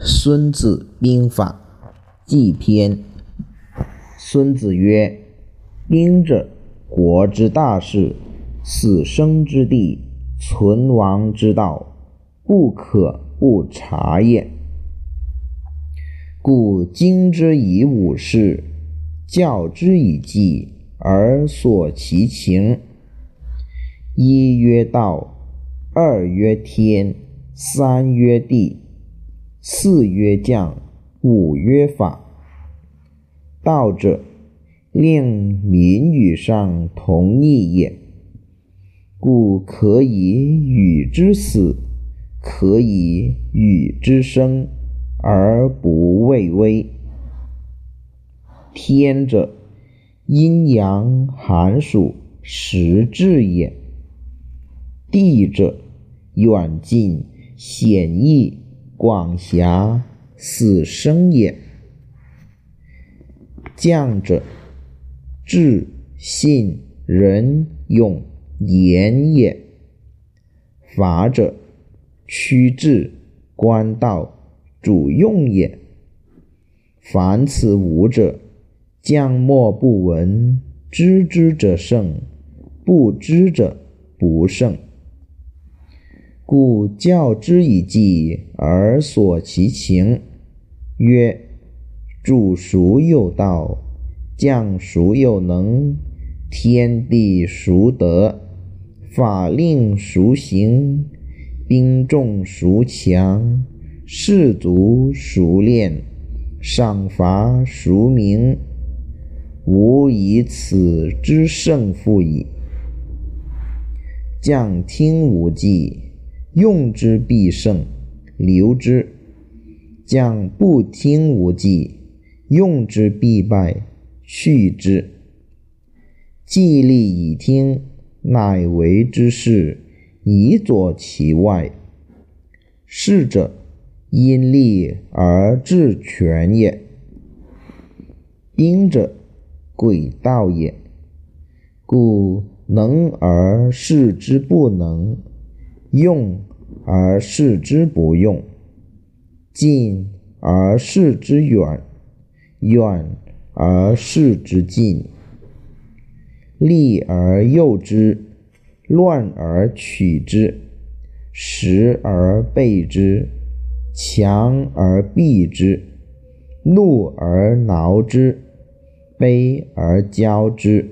《孙子兵法·记篇》：孙子曰：“兵者，国之大事，死生之地，存亡之道，不可不察也。故经之以武事，教之以计，而索其情。一曰道，二曰天，三曰地。”四曰将，五曰法。道者，令民与上同义也。故可以与之死，可以与之生，而不畏危。天者，阴阳寒暑时至也。地者，远近险易。广狭死生也。将者，智信仁勇严也。法者，趋治官道主用也。凡此五者，将莫不闻。知之者胜，不知者不胜。故教之以计而索其情。曰：主孰有道？将孰有能？天地孰得？法令孰行？兵众孰强？士卒孰练？赏罚孰明？吾以此之胜负矣。将听无计。用之必胜，留之；将不听无计，用之必败，去之。计利以听，乃为之事，以佐其外。事者，因利而治权也。兵者，诡道也。故能而示之不能。用而视之不用，近而视之远，远而视之近。利而诱之，乱而取之，实而备之，强而避之，怒而挠之，卑而骄之，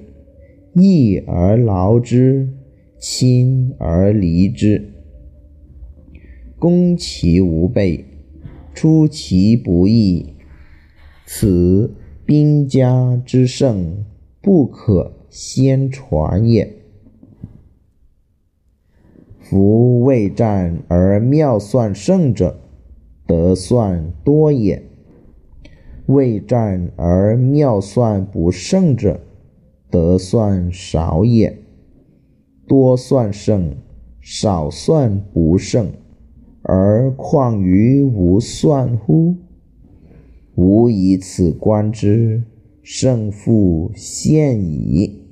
义而劳之。亲而离之，攻其无备，出其不意，此兵家之胜，不可先传也。夫未战而妙算胜者，得算多也；未战而妙算不胜者，得算少也。多算胜，少算不胜，而况于无算乎？吾以此观之，胜负现矣。